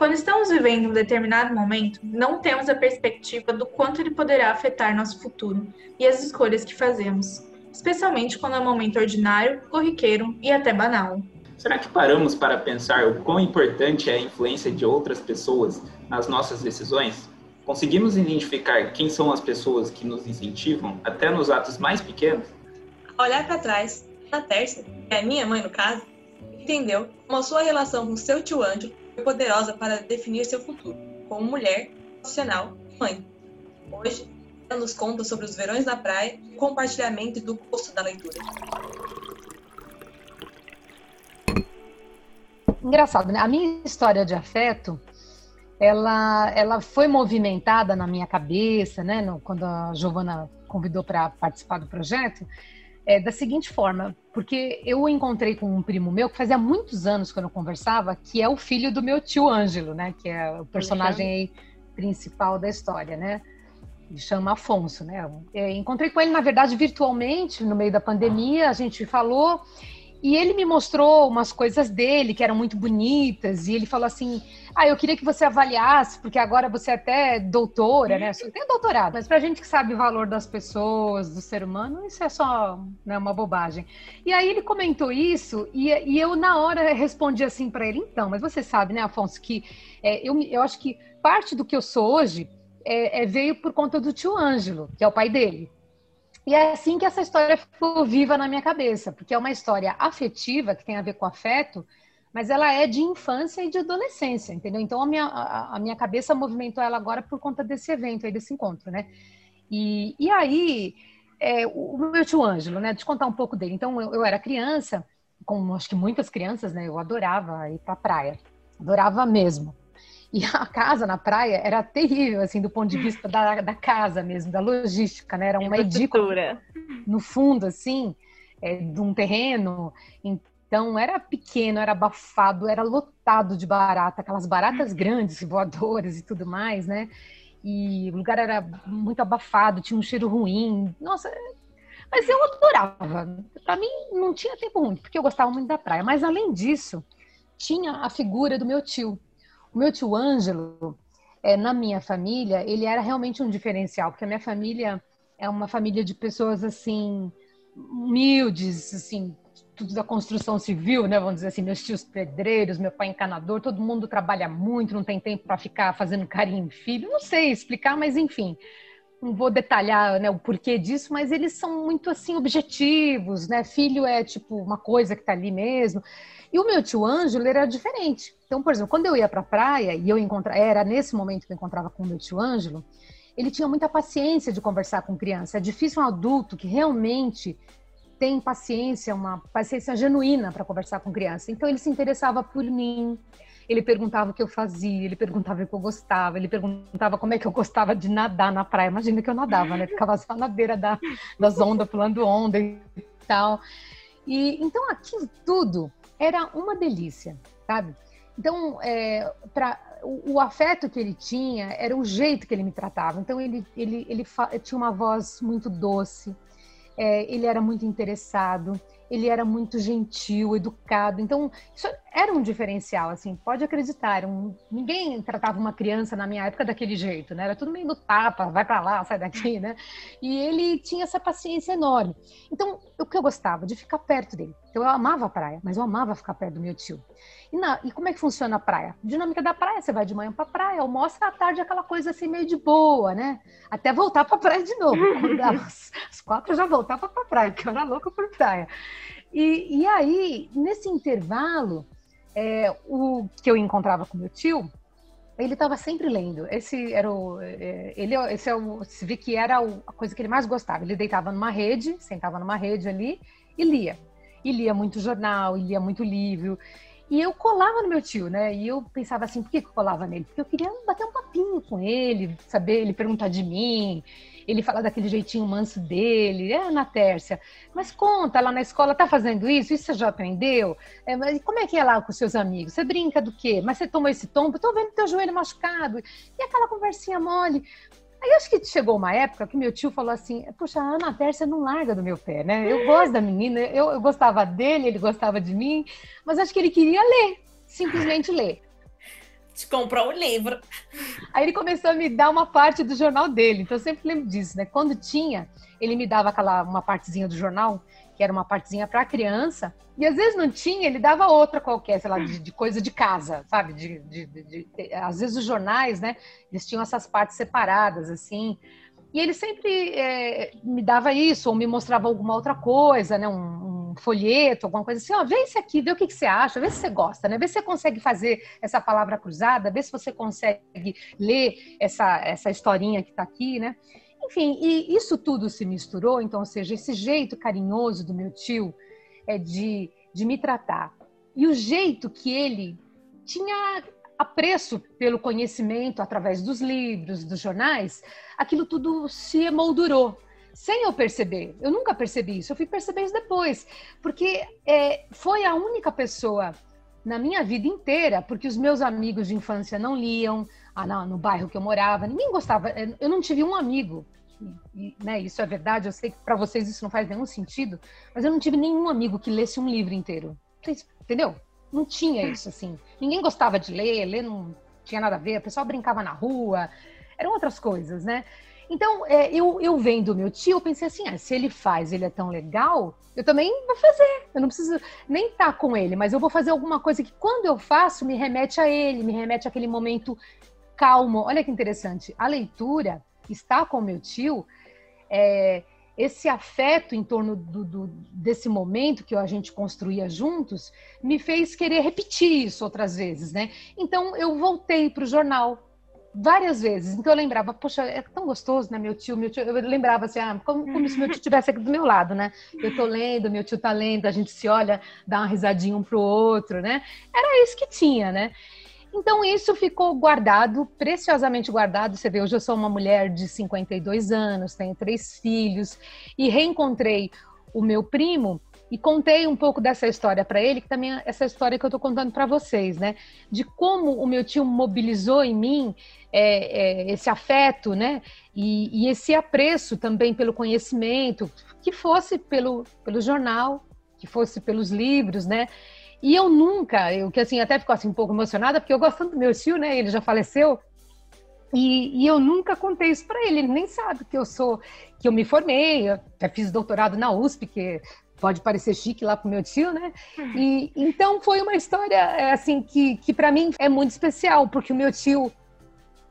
Quando estamos vivendo um determinado momento, não temos a perspectiva do quanto ele poderá afetar nosso futuro e as escolhas que fazemos, especialmente quando é um momento ordinário, corriqueiro e até banal. Será que paramos para pensar o quão importante é a influência de outras pessoas nas nossas decisões? Conseguimos identificar quem são as pessoas que nos incentivam, até nos atos mais pequenos? olhar para trás, na terça, que é a minha mãe no caso, entendeu como a sua relação com seu tio Ângelo poderosa para definir seu futuro, como mulher, profissional e mãe. Hoje, ela nos conta sobre os verões na praia e o compartilhamento do gosto da leitura. Engraçado, né? A minha história de afeto, ela, ela foi movimentada na minha cabeça, né? No, quando a Giovana convidou para participar do projeto, é, da seguinte forma, porque eu encontrei com um primo meu que fazia muitos anos que eu não conversava, que é o filho do meu tio Ângelo, né? Que é o personagem aí principal da história, né? Ele chama Afonso, né? É, encontrei com ele, na verdade, virtualmente, no meio da pandemia, a gente falou e ele me mostrou umas coisas dele que eram muito bonitas, e ele falou assim: Ah, eu queria que você avaliasse, porque agora você é até doutora, né? Você tem doutorado, mas pra gente que sabe o valor das pessoas, do ser humano, isso é só né, uma bobagem. E aí ele comentou isso, e, e eu na hora respondi assim para ele: Então, mas você sabe, né, Afonso, que é, eu, eu acho que parte do que eu sou hoje é, é, veio por conta do tio Ângelo, que é o pai dele. E é assim que essa história ficou viva na minha cabeça, porque é uma história afetiva, que tem a ver com afeto, mas ela é de infância e de adolescência, entendeu? Então a minha, a, a minha cabeça movimentou ela agora por conta desse evento aí, desse encontro, né? E, e aí, é, o, meu tio Ângelo, né? Deixa eu contar um pouco dele. Então, eu, eu era criança, como acho que muitas crianças, né? Eu adorava ir pra praia. Adorava mesmo. E a casa na praia era terrível, assim, do ponto de vista da, da casa mesmo, da logística, né? Era uma edícula no fundo, assim, é, de um terreno. Então, era pequeno, era abafado, era lotado de barata, aquelas baratas grandes, voadoras e tudo mais, né? E o lugar era muito abafado, tinha um cheiro ruim. Nossa, mas eu adorava. Para mim, não tinha tempo ruim, porque eu gostava muito da praia. Mas, além disso, tinha a figura do meu tio, o meu tio Ângelo, é, na minha família, ele era realmente um diferencial, porque a minha família é uma família de pessoas assim humildes, assim, tudo da construção civil, né? Vamos dizer assim, meus tios pedreiros, meu pai encanador, todo mundo trabalha muito, não tem tempo para ficar fazendo carinho em filho. Não sei explicar, mas enfim, não vou detalhar né, o porquê disso, mas eles são muito assim objetivos, né? Filho é tipo uma coisa que está ali mesmo. E o meu tio Ângelo era diferente. Então, por exemplo, quando eu ia para a praia e eu encontrava, era nesse momento que eu encontrava com o meu tio Ângelo, ele tinha muita paciência de conversar com criança. É difícil um adulto que realmente tem paciência, uma paciência genuína para conversar com criança. Então ele se interessava por mim, ele perguntava o que eu fazia, ele perguntava o que eu gostava, ele perguntava como é que eu gostava de nadar na praia. Imagina que eu nadava, né? Ficava só na beira da, das ondas, pulando onda e tal. E então aquilo tudo era uma delícia, sabe? Então, é, pra, o, o, afeto que ele tinha era o jeito que ele me tratava. Então, ele, ele, ele tinha uma voz muito doce, é, ele era muito interessado, ele era muito gentil, educado. Então, isso era um diferencial, assim, pode acreditar. Um, ninguém tratava uma criança na minha época daquele jeito, né? Era tudo meio no tapa, vai para lá, sai daqui, né? E ele tinha essa paciência enorme. Então, o que eu gostava? De ficar perto dele. Então, eu amava a praia, mas eu amava ficar perto do meu tio. E, na, e como é que funciona a praia? A dinâmica da praia, você vai de manhã para praia, almoça à tarde, aquela coisa assim meio de boa, né? Até voltar para praia de novo. Às, quatro eu já voltava para praia, porque eu era louca por praia. E, e aí, nesse intervalo, é, o que eu encontrava com meu tio, ele estava sempre lendo. Esse era o, é, ele, esse é o, se vê que era a coisa que ele mais gostava. Ele deitava numa rede, sentava numa rede ali e lia. E lia muito jornal, e lia muito livro. E eu colava no meu tio, né? E eu pensava assim, por que eu colava nele? Porque eu queria bater um papinho com ele, saber ele perguntar de mim, ele falar daquele jeitinho manso dele, é na Tércia. Mas conta, lá na escola tá fazendo isso? Isso você já aprendeu? É, mas como é que é lá com seus amigos? Você brinca do quê? Mas você tomou esse tombo? Tô vendo teu joelho machucado. E aquela conversinha mole. Aí acho que chegou uma época que meu tio falou assim: Puxa, a Ana Tércia não larga do meu pé, né? Eu gosto da menina, eu, eu gostava dele, ele gostava de mim, mas acho que ele queria ler, simplesmente ler. Te comprou um livro. Aí ele começou a me dar uma parte do jornal dele. Então eu sempre lembro disso, né? Quando tinha, ele me dava aquela uma partezinha do jornal, que era uma partezinha para criança, e às vezes não tinha, ele dava outra qualquer, sei lá, de, de coisa de casa, sabe? De, de, de, às vezes os jornais, né? Eles tinham essas partes separadas, assim. E ele sempre é, me dava isso, ou me mostrava alguma outra coisa, né? Um, um folheto, alguma coisa assim. Ó, vê esse aqui, vê o que, que, você acha, vê se você gosta, né? Vê se você consegue fazer essa palavra cruzada, vê se você consegue ler essa, essa historinha que está aqui, né? Enfim, e isso tudo se misturou, então, ou seja, esse jeito carinhoso do meu tio é de, de me tratar. E o jeito que ele tinha apreço pelo conhecimento através dos livros, dos jornais, aquilo tudo se emoldurou sem eu perceber. Eu nunca percebi isso, eu fui perceber isso depois, porque é, foi a única pessoa na minha vida inteira, porque os meus amigos de infância não liam, ah, não, no bairro que eu morava, ninguém gostava, eu não tive um amigo. E, né, isso é verdade, eu sei que para vocês isso não faz nenhum sentido, mas eu não tive nenhum amigo que lesse um livro inteiro. Entendeu? não tinha isso, assim. Ninguém gostava de ler, ler não tinha nada a ver, o pessoal brincava na rua, eram outras coisas, né? Então, é, eu, eu vendo meu tio, eu pensei assim, ah, se ele faz, ele é tão legal, eu também vou fazer. Eu não preciso nem estar tá com ele, mas eu vou fazer alguma coisa que quando eu faço, me remete a ele, me remete àquele momento calmo. Olha que interessante. A leitura, estar com meu tio, é, esse afeto em torno do, do, desse momento que a gente construía juntos me fez querer repetir isso outras vezes, né? Então eu voltei para o jornal várias vezes. Então eu lembrava, poxa, é tão gostoso, né? Meu tio, meu tio. Eu lembrava assim, ah, como, como se meu tio estivesse aqui do meu lado, né? Eu tô lendo, meu tio tá lendo, a gente se olha, dá uma risadinha um pro outro, né? Era isso que tinha, né? Então, isso ficou guardado, preciosamente guardado. Você vê, hoje eu sou uma mulher de 52 anos, tenho três filhos, e reencontrei o meu primo e contei um pouco dessa história para ele, que também é essa história que eu estou contando para vocês, né? De como o meu tio mobilizou em mim é, é, esse afeto, né? E, e, esse apreço também pelo conhecimento, que fosse pelo, pelo jornal, que fosse pelos livros, né? E eu nunca, eu que assim até ficou assim um pouco emocionada, porque eu gosto do meu tio, né? Ele já faleceu. E, e eu nunca contei isso para ele, ele nem sabe que eu sou, que eu me formei, eu já fiz doutorado na USP, que pode parecer chique lá pro meu tio, né? Uhum. E então foi uma história é, assim que, que para mim é muito especial, porque o meu tio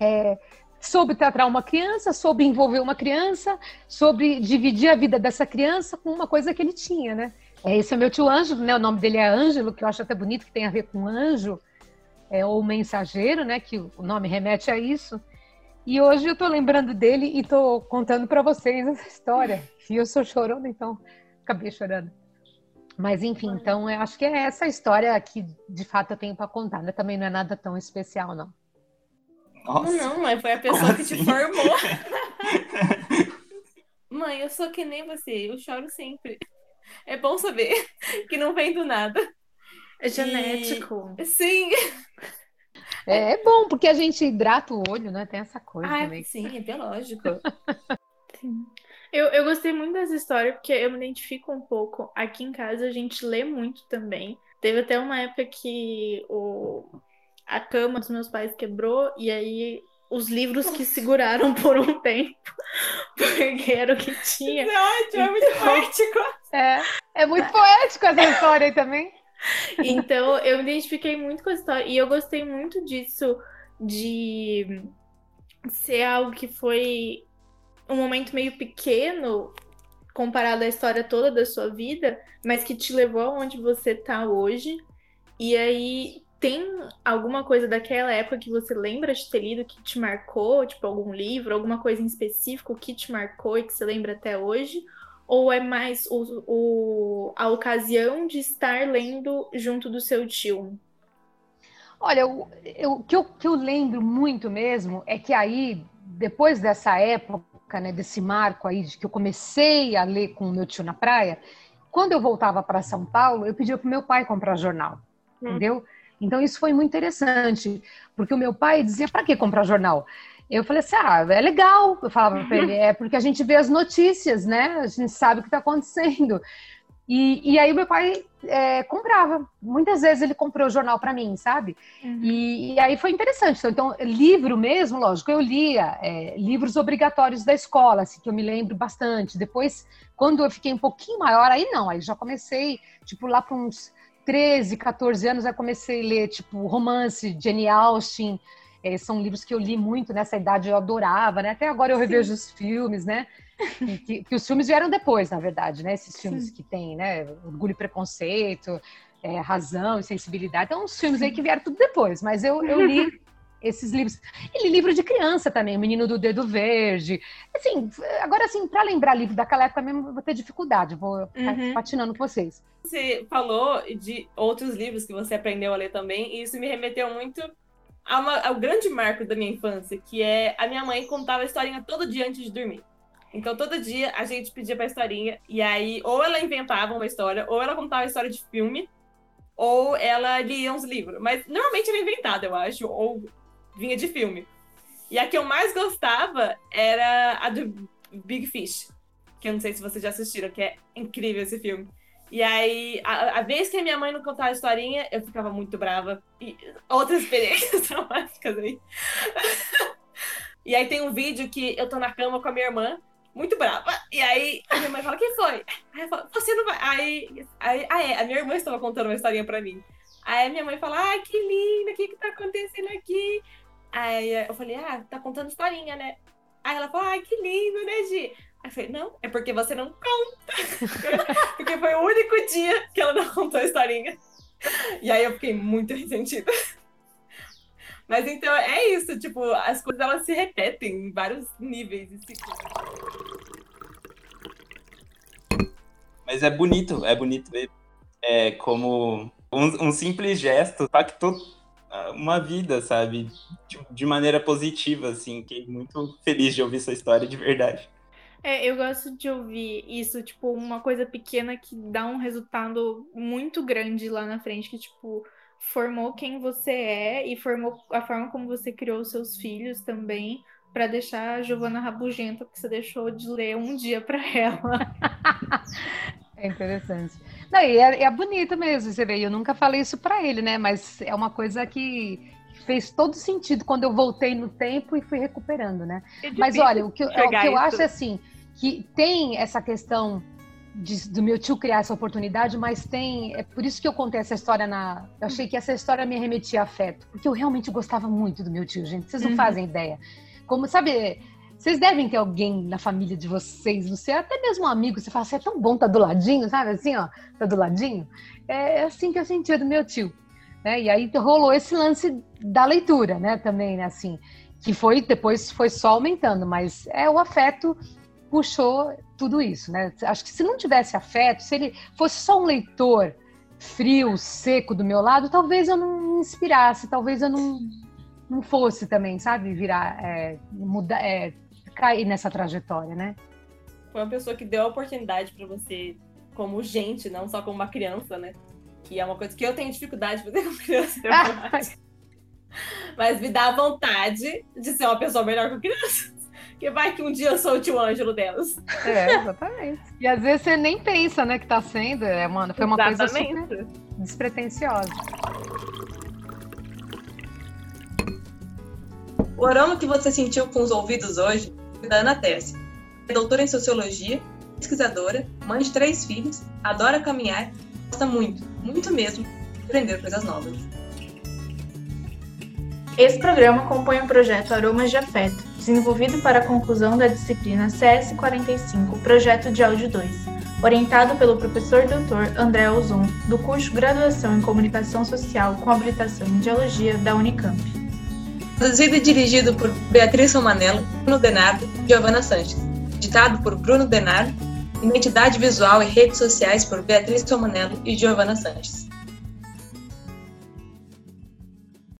é, soube tratar uma criança, soube envolver uma criança, soube dividir a vida dessa criança com uma coisa que ele tinha, né? É, esse é meu tio Ângelo, né? O nome dele é Ângelo, que eu acho até bonito, que tem a ver com anjo, é, ou mensageiro, né? Que o nome remete a isso. E hoje eu estou lembrando dele e estou contando para vocês essa história. E eu sou chorando, então acabei chorando. Mas enfim, então eu acho que é essa história que de fato eu tenho para contar. Né? Também não é nada tão especial, não. Nossa, não, mas foi a pessoa que assim? te formou. Mãe, eu sou que nem você, eu choro sempre. É bom saber que não vem do nada. É genético. E... Sim. É, é, bom, porque a gente hidrata o olho, né? Tem essa coisa ah, também. Sim, é biológico. sim. Eu, eu gostei muito dessa história, porque eu me identifico um pouco. Aqui em casa a gente lê muito também. Teve até uma época que o, a cama dos meus pais quebrou, e aí os livros que seguraram por um tempo, porque era o que tinha. Não, é então, é muito poético. É, é muito poético essa história aí também. Então, eu me identifiquei muito com a história, e eu gostei muito disso, de ser algo que foi um momento meio pequeno comparado à história toda da sua vida, mas que te levou aonde você tá hoje. E aí tem alguma coisa daquela época que você lembra de ter lido que te marcou, tipo algum livro, alguma coisa em específico que te marcou e que você lembra até hoje? Ou é mais o, o a ocasião de estar lendo junto do seu tio? Olha, o que, eu, que eu lembro muito mesmo é que aí, depois dessa época, né, desse marco aí, de que eu comecei a ler com o meu tio na praia, quando eu voltava para São Paulo, eu pedia para meu pai comprar jornal, hum. entendeu? Então isso foi muito interessante, porque o meu pai dizia: para que comprar jornal? Eu falei assim: ah, é legal. Eu falava para ele: é porque a gente vê as notícias, né? A gente sabe o que está acontecendo. E, e aí meu pai é, comprava. Muitas vezes ele comprou o jornal para mim, sabe? Uhum. E, e, aí foi interessante. Então, livro mesmo, lógico, eu lia é, livros obrigatórios da escola, assim, que eu me lembro bastante. Depois, quando eu fiquei um pouquinho maior, aí não, aí já comecei, tipo, lá para uns 13, 14 anos, eu comecei a ler, tipo, romance, Jenny Austen. É, são livros que eu li muito nessa idade, eu adorava, né? Até agora eu revejo Sim. os filmes, né? que, que, os filmes vieram depois, na verdade, né? Esses filmes Sim. que tem, né? Orgulho e Preconceito, é, Razão e Sensibilidade. Então, uns filmes aí que vieram tudo depois, mas eu, eu li esses livros. E li livro de criança também, O Menino do Dedo Verde. Assim, agora, assim, para lembrar livro daquela época mesmo, vou ter dificuldade, vou ficar uhum. patinando com vocês. Você falou de outros livros que você aprendeu a ler também, e isso me remeteu muito uma, ao grande marco da minha infância, que é a minha mãe contava a historinha todo dia antes de dormir. Então, todo dia a gente pedia pra historinha, e aí, ou ela inventava uma história, ou ela contava a história de filme, ou ela lia uns livros. Mas normalmente era inventada, eu acho, ou vinha de filme. E a que eu mais gostava era a do Big Fish, que eu não sei se vocês já assistiram, que é incrível esse filme. E aí, a, a, vez que a minha mãe não contava a historinha, eu ficava muito brava. E outras experiências traumáticas aí. e aí tem um vídeo que eu tô na cama com a minha irmã, muito brava. E aí a minha mãe fala, quem foi? Aí eu falo, você não vai. Aí, aí ah, é, a minha irmã estava contando uma historinha pra mim. Aí a minha mãe fala, ah, que linda, o que que tá acontecendo aqui? Aí eu falei, ah, tá contando historinha, né? Aí ela falou, ah, que lindo, né, Gi? Aí eu falei, não, é porque você não conta. porque foi o único dia que ela não contou a historinha. E aí eu fiquei muito ressentida. Mas então é isso, tipo, as coisas elas se repetem em vários níveis. Mas é bonito, é bonito ver é, como um, um simples gesto impactou uma vida, sabe? De, de, maneira positiva, assim. Fiquei muito feliz de ouvir sua história de verdade. É, eu gosto de ouvir isso, tipo, uma coisa pequena que dá um resultado muito grande lá na frente, que, tipo, formou quem você é e formou a forma como você criou os seus filhos também, para deixar a Giovana rabugenta, porque você deixou de ler um dia para ela. É interessante. Não, e é, é bonito mesmo, você vê. Eu nunca falei isso para ele, né? Mas é uma coisa que fez todo sentido quando eu voltei no tempo e fui recuperando, né? É Mas olha, o que, o que eu acho é assim, que tem essa questão de, do meu tio criar essa oportunidade, mas tem. É por isso que eu contei essa história na. Eu achei que essa história me remetia a afeto, porque eu realmente gostava muito do meu tio, gente. Vocês não uhum. fazem ideia. Como, sabe, vocês devem ter alguém na família de vocês, você até mesmo um amigo, você fala assim, é tão bom tá do ladinho, sabe? Assim, ó, tá do ladinho. É, é assim que eu sentia do meu tio. Né? E aí rolou esse lance da leitura, né? Também, né? Assim, que foi depois foi só aumentando, mas é o afeto puxou tudo isso, né? Acho que se não tivesse afeto, se ele fosse só um leitor frio, seco do meu lado, talvez eu não me inspirasse, talvez eu não, não fosse também, sabe? Virar, é, mudar, é, cair nessa trajetória, né? Foi uma pessoa que deu a oportunidade para você, como gente, não só como uma criança, né? Que é uma coisa que eu tenho dificuldade de fazer com criança. Mas me dá vontade de ser uma pessoa melhor com crianças. Que vai que um dia eu sou o tio Ângelo delas. É, exatamente. E às vezes você nem pensa, né, que tá sendo. É, mano, foi uma exatamente. coisa super despretensiosa. O aroma que você sentiu com os ouvidos hoje da Ana Tércia. É doutora em Sociologia, pesquisadora, mãe de três filhos, adora caminhar, gosta muito, muito mesmo, de aprender coisas novas. Esse programa compõe o projeto Aromas de Afeto, desenvolvido para a conclusão da disciplina CS45, Projeto de Áudio 2, orientado pelo professor Dr. André Ozon, do curso Graduação em Comunicação Social com habilitação em Geologia da Unicamp. Produzido e dirigido por Beatriz Romanello, Bruno Denardo e Giovanna Sanches. Editado por Bruno Denardo. Identidade visual e redes sociais por Beatriz Romanello e Giovanna Sanches.